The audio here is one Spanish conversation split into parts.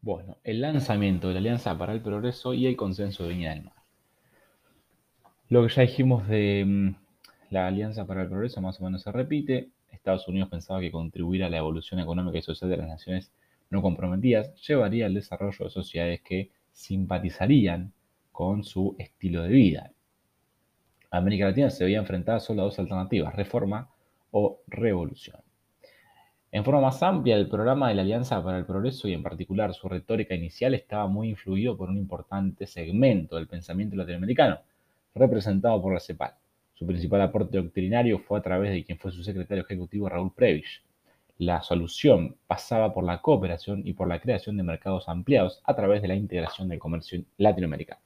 Bueno, el lanzamiento de la Alianza para el Progreso y el consenso de Viña del Mar. Lo que ya dijimos de mm, la Alianza para el Progreso más o menos se repite. Estados Unidos pensaba que contribuir a la evolución económica y social de las naciones no comprometidas llevaría al desarrollo de sociedades que simpatizarían con su estilo de vida. América Latina se veía enfrentada solo a dos alternativas, reforma o revolución. En forma más amplia, el programa de la Alianza para el Progreso y en particular su retórica inicial estaba muy influido por un importante segmento del pensamiento latinoamericano, representado por la CEPAL. Su principal aporte doctrinario fue a través de quien fue su secretario ejecutivo Raúl Prebisch. La solución pasaba por la cooperación y por la creación de mercados ampliados a través de la integración del comercio latinoamericano.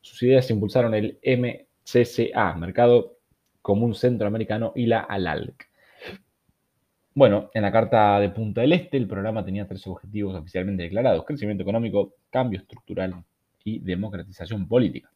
Sus ideas impulsaron el MCCA, Mercado Común Centroamericano, y la ALALC bueno, en la Carta de Punta del Este el programa tenía tres objetivos oficialmente declarados, crecimiento económico, cambio estructural y democratización política.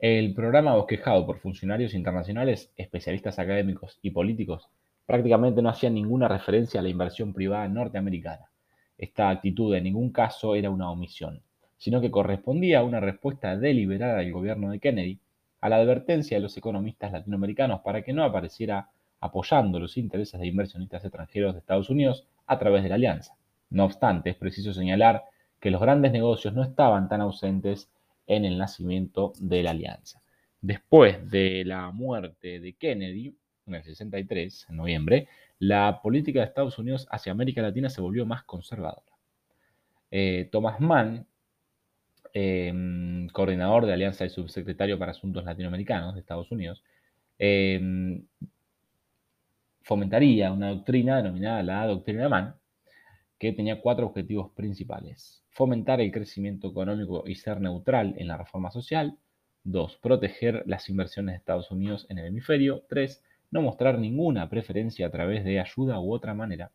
El programa bosquejado por funcionarios internacionales, especialistas académicos y políticos prácticamente no hacía ninguna referencia a la inversión privada norteamericana. Esta actitud en ningún caso era una omisión, sino que correspondía a una respuesta deliberada del gobierno de Kennedy a la advertencia de los economistas latinoamericanos para que no apareciera apoyando los intereses de inversionistas extranjeros de Estados Unidos a través de la alianza. No obstante, es preciso señalar que los grandes negocios no estaban tan ausentes en el nacimiento de la alianza. Después de la muerte de Kennedy, en el 63, en noviembre, la política de Estados Unidos hacia América Latina se volvió más conservadora. Eh, Thomas Mann, em, coordinador de Alianza y subsecretario para Asuntos Latinoamericanos de Estados Unidos, em, fomentaría una doctrina denominada la doctrina Mann, que tenía cuatro objetivos principales. Fomentar el crecimiento económico y ser neutral en la reforma social. Dos, proteger las inversiones de Estados Unidos en el hemisferio. Tres, no mostrar ninguna preferencia a través de ayuda u otra manera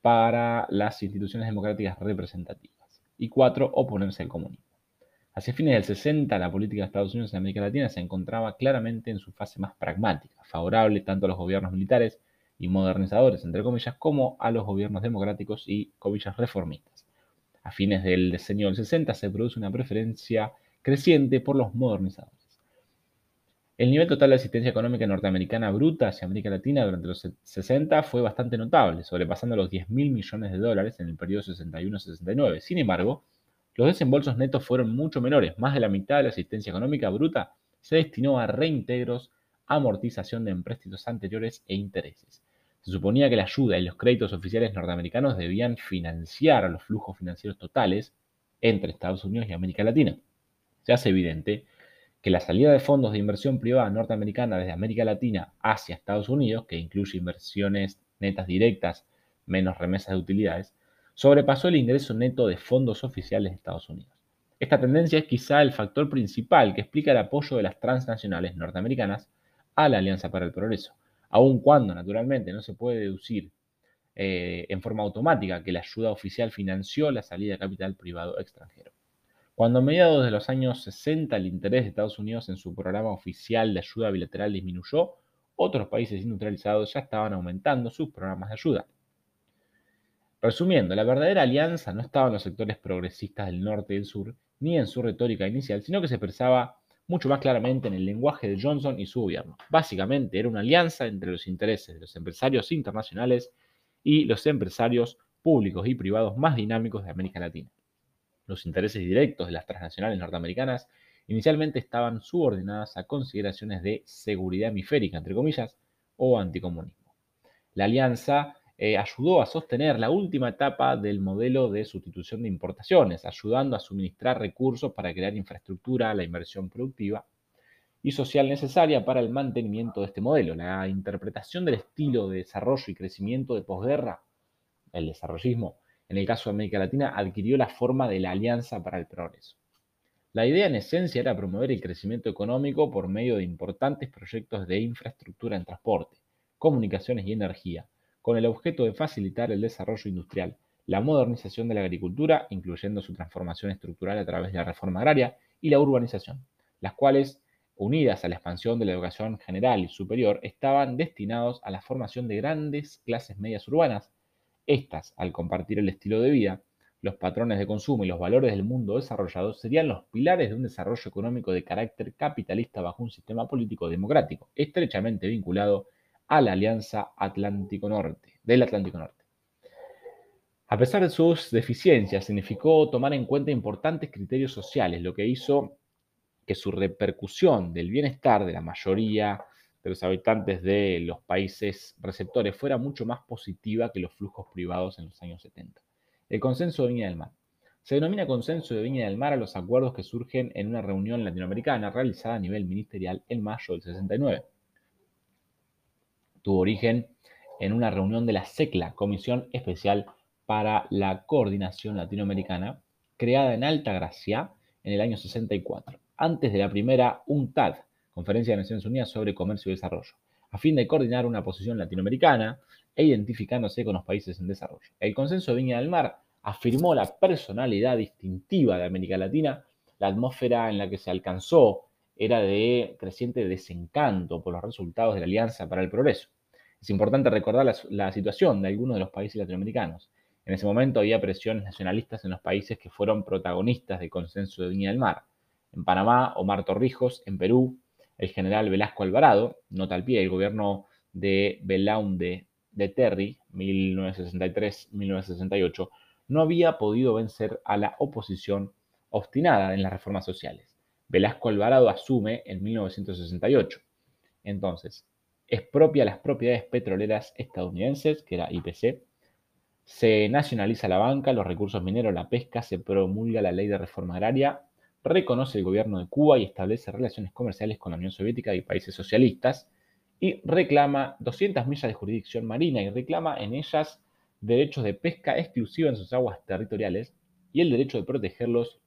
para las instituciones democráticas representativas. Y cuatro, oponerse al comunismo. Hacia fines del 60, la política de Estados Unidos en América Latina se encontraba claramente en su fase más pragmática, favorable tanto a los gobiernos militares y modernizadores, entre comillas, como a los gobiernos democráticos y, comillas, reformistas. A fines del diseño del 60 se produce una preferencia creciente por los modernizadores. El nivel total de asistencia económica norteamericana bruta hacia América Latina durante los 60 fue bastante notable, sobrepasando los 10 mil millones de dólares en el periodo 61-69. Sin embargo, los desembolsos netos fueron mucho menores. Más de la mitad de la asistencia económica bruta se destinó a reintegros, amortización de empréstitos anteriores e intereses. Se suponía que la ayuda y los créditos oficiales norteamericanos debían financiar los flujos financieros totales entre Estados Unidos y América Latina. Se hace evidente que la salida de fondos de inversión privada norteamericana desde América Latina hacia Estados Unidos, que incluye inversiones netas directas menos remesas de utilidades, sobrepasó el ingreso neto de fondos oficiales de Estados Unidos. Esta tendencia es quizá el factor principal que explica el apoyo de las transnacionales norteamericanas a la Alianza para el Progreso, aun cuando naturalmente no se puede deducir eh, en forma automática que la ayuda oficial financió la salida de capital privado extranjero. Cuando a mediados de los años 60 el interés de Estados Unidos en su programa oficial de ayuda bilateral disminuyó, otros países industrializados ya estaban aumentando sus programas de ayuda. Resumiendo, la verdadera alianza no estaba en los sectores progresistas del norte y del sur, ni en su retórica inicial, sino que se expresaba mucho más claramente en el lenguaje de Johnson y su gobierno. Básicamente era una alianza entre los intereses de los empresarios internacionales y los empresarios públicos y privados más dinámicos de América Latina. Los intereses directos de las transnacionales norteamericanas inicialmente estaban subordinadas a consideraciones de seguridad hemisférica, entre comillas, o anticomunismo. La alianza eh, ayudó a sostener la última etapa del modelo de sustitución de importaciones, ayudando a suministrar recursos para crear infraestructura, la inversión productiva y social necesaria para el mantenimiento de este modelo. La interpretación del estilo de desarrollo y crecimiento de posguerra, el desarrollismo, en el caso de América Latina, adquirió la forma de la Alianza para el Progreso. La idea en esencia era promover el crecimiento económico por medio de importantes proyectos de infraestructura en transporte, comunicaciones y energía, con el objeto de facilitar el desarrollo industrial, la modernización de la agricultura, incluyendo su transformación estructural a través de la reforma agraria, y la urbanización, las cuales, unidas a la expansión de la educación general y superior, estaban destinados a la formación de grandes clases medias urbanas. Estas, al compartir el estilo de vida, los patrones de consumo y los valores del mundo desarrollado serían los pilares de un desarrollo económico de carácter capitalista bajo un sistema político democrático, estrechamente vinculado a la Alianza Atlántico Norte, del Atlántico Norte. A pesar de sus deficiencias, significó tomar en cuenta importantes criterios sociales, lo que hizo que su repercusión del bienestar de la mayoría de los habitantes de los países receptores fuera mucho más positiva que los flujos privados en los años 70. El consenso de Viña del Mar. Se denomina consenso de Viña del Mar a los acuerdos que surgen en una reunión latinoamericana realizada a nivel ministerial en mayo del 69. Tuvo origen en una reunión de la SECLA, Comisión Especial para la Coordinación Latinoamericana, creada en Alta Gracia en el año 64, antes de la primera UNTAD, Conferencia de Naciones Unidas sobre Comercio y Desarrollo, a fin de coordinar una posición latinoamericana e identificándose con los países en desarrollo. El consenso de Viña del Mar afirmó la personalidad distintiva de América Latina, la atmósfera en la que se alcanzó era de creciente desencanto por los resultados de la Alianza para el Progreso. Es importante recordar la, situación de algunos de los países latinoamericanos. En ese momento había presiones nacionalistas en los países que fueron protagonistas del consenso de Viña del Mar. En Panamá, Omar Torrijos, en Perú, el general Velasco Alvarado, nota al pie, el gobierno de Belaunde de Terry, 1963-1968, no había podido vencer a la oposición obstinada en las reformas sociales. Velasco Alvarado asume en 1968. Entonces, expropia las propiedades petroleras estadounidenses, que era IPC, se nacionaliza la banca, los recursos mineros, la pesca, se promulga la ley de reforma agraria, reconoce el gobierno de Cuba y establece relaciones comerciales con la Unión Soviética y países socialistas, y reclama 200 millas de jurisdicción marina y reclama en ellas derechos de pesca exclusiva en sus aguas territoriales y el derecho de protegerlos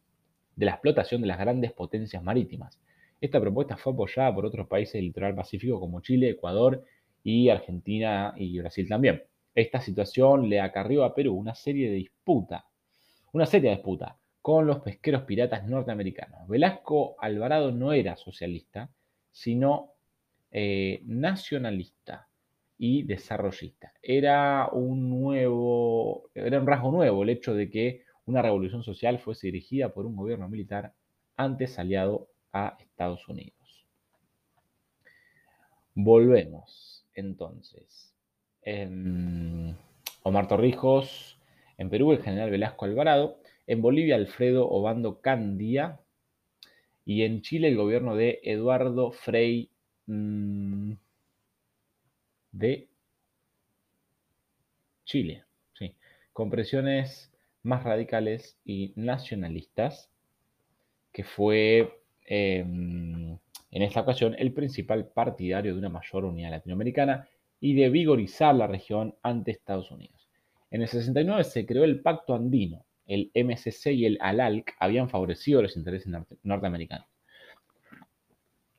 de la explotación de las grandes potencias marítimas. Esta propuesta fue apoyada por otros países del litoral pacífico como Chile, Ecuador y Argentina y Brasil también. Esta situación le acarrió a Perú una serie de disputa, una seria disputa con los pesqueros piratas norteamericanos. Velasco Alvarado no era socialista, sino eh, nacionalista y desarrollista. Era un nuevo, era un rasgo nuevo el hecho de que una revolución social fuese dirigida por un gobierno militar antes aliado a Estados Unidos. Volvemos entonces. Omar Torrijos, en Perú el general Velasco Alvarado, en Bolivia Alfredo Obando Candía y en Chile el gobierno de Eduardo Frei mm, de Chile, sí, con presiones más radicales y nacionalistas, que fue em, en esta ocasión el principal partidario de una mayor unidad latinoamericana y de vigorizar la región ante Estados Unidos. En el 69 se creó el Pacto Andino. El MCC y el ALALC habían favorecido los intereses norteamericanos.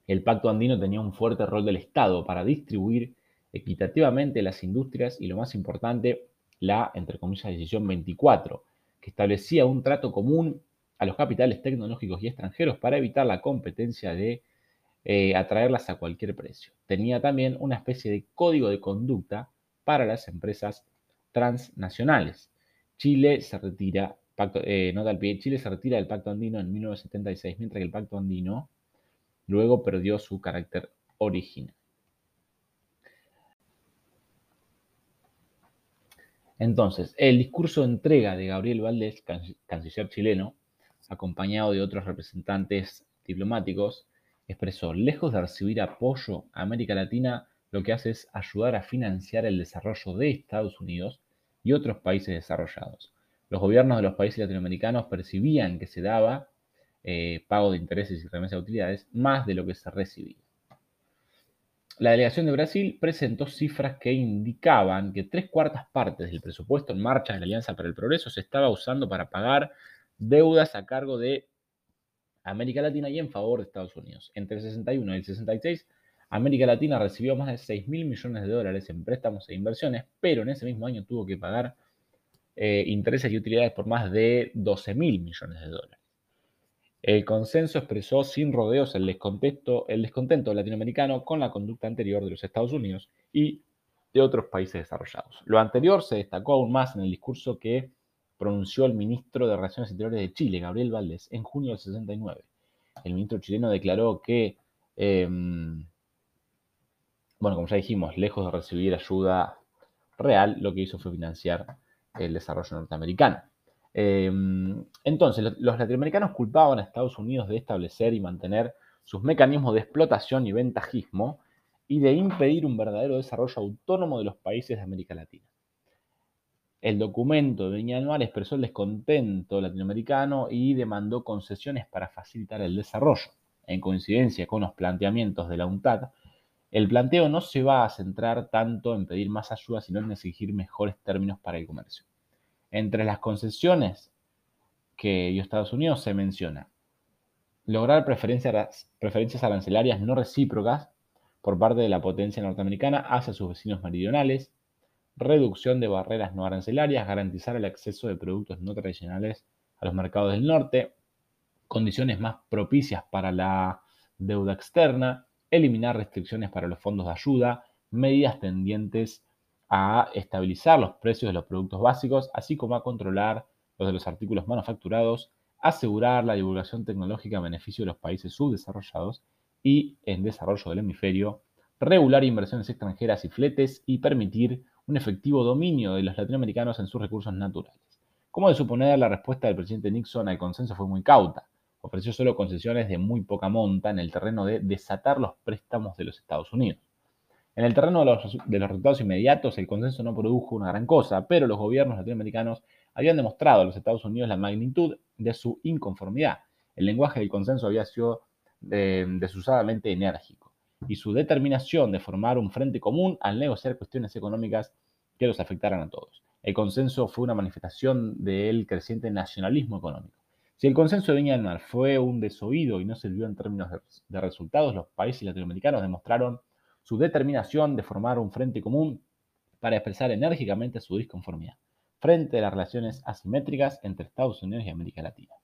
El Pacto Andino tenía un fuerte rol del Estado para distribuir equitativamente las industrias y lo más importante, la, entre comillas, decisión 24, establecía un trato común a los capitales tecnológicos y extranjeros para evitar la competencia de eh, atraerlas a cualquier precio. Tenía también una especie de código de conducta para las empresas transnacionales. Chile se retira, pacto, eh, nota al pie, Chile se retira del Pacto Andino en 1976, mientras que el Pacto Andino luego perdió su carácter original. Entonces, el discurso de entrega de Gabriel Valdés, canciller chileno, acompañado de otros representantes diplomáticos, expresó, lejos de recibir apoyo a América Latina, lo que hace es ayudar a financiar el desarrollo de Estados Unidos y otros países desarrollados. Los gobiernos de los países latinoamericanos percibían que se daba eh, pago de intereses y remesas de utilidades más de lo que se recibía. La delegación de Brasil presentó cifras que indicaban que tres cuartas partes del presupuesto en marcha de la Alianza para el Progreso se estaba usando para pagar deudas a cargo de América Latina y en favor de Estados Unidos. Entre el 61 y el 66, América Latina recibió más de 6 mil millones de dólares en préstamos e inversiones, pero en ese mismo año tuvo que pagar eh, intereses y utilidades por más de 12 mil millones de dólares. El consenso expresó sin rodeos el descontento, latinoamericano con la conducta anterior de los Estados Unidos y de otros países desarrollados. Lo anterior se destacó aún más en el discurso que pronunció el ministro de Relaciones Interiores de Chile, Gabriel Valdés, en junio del 69. El ministro chileno declaró que, em, bueno, como ya dijimos, lejos de recibir ayuda real, lo que hizo fue financiar el desarrollo norteamericano. Em, entonces, los latinoamericanos culpaban a Estados Unidos de establecer y mantener sus mecanismos de explotación y ventajismo y de impedir un verdadero desarrollo autónomo de los países de América Latina. El documento de Viña Anual expresó el descontento latinoamericano y demandó concesiones para facilitar el desarrollo. En coincidencia con los planteamientos de la UNTAD, el planteo no se va a centrar tanto en pedir más ayuda, sino en exigir mejores términos para el comercio. Entre las concesiones que dio Estados Unidos se menciona. Lograr preferencias, preferencias arancelarias no recíprocas por parte de la potencia norteamericana hacia sus vecinos meridionales, reducción de barreras no arancelarias, garantizar el acceso de productos no tradicionales a los mercados del norte, condiciones más propicias para la deuda externa, eliminar restricciones para los fondos de ayuda, medidas tendientes a estabilizar los precios de los productos básicos, así como a controlar los de los artículos manufacturados, asegurar la divulgación tecnológica a beneficio de los países subdesarrollados y en desarrollo del hemisferio, regular inversiones extranjeras y fletes y permitir un efectivo dominio de los latinoamericanos en sus recursos naturales. Como de suponer, la respuesta del presidente Nixon al consenso fue muy cauta. Ofreció solo concesiones de muy poca monta en el terreno de desatar los préstamos de los Estados Unidos. En el terreno de los, resultados inmediatos, el consenso no produjo una gran cosa, pero los gobiernos latinoamericanos habían demostrado a los Estados Unidos la magnitud de su inconformidad. El lenguaje del consenso había sido eh, desusadamente enérgico y su determinación de formar un frente común al negociar cuestiones económicas que los afectaran a todos. El consenso fue una manifestación del creciente nacionalismo económico. Si el consenso de Viña del Mar fue un desoído y no sirvió en términos de resultados, los países latinoamericanos demostraron su determinación de formar un frente común para expresar enérgicamente su disconformidad frente a las relaciones asimétricas entre Estados Unidos y América Latina.